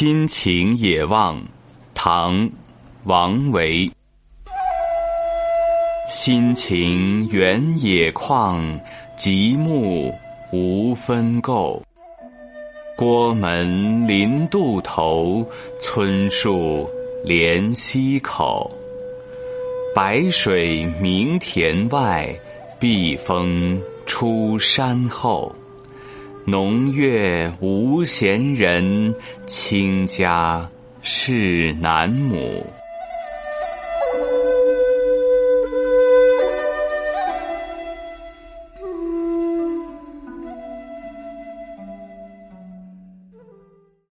新情野望，唐·王维。新情原野旷，极目无分垢。郭门临渡头，村树连溪口。白水明田外，碧峰出山后。农月无闲人，清家是南亩。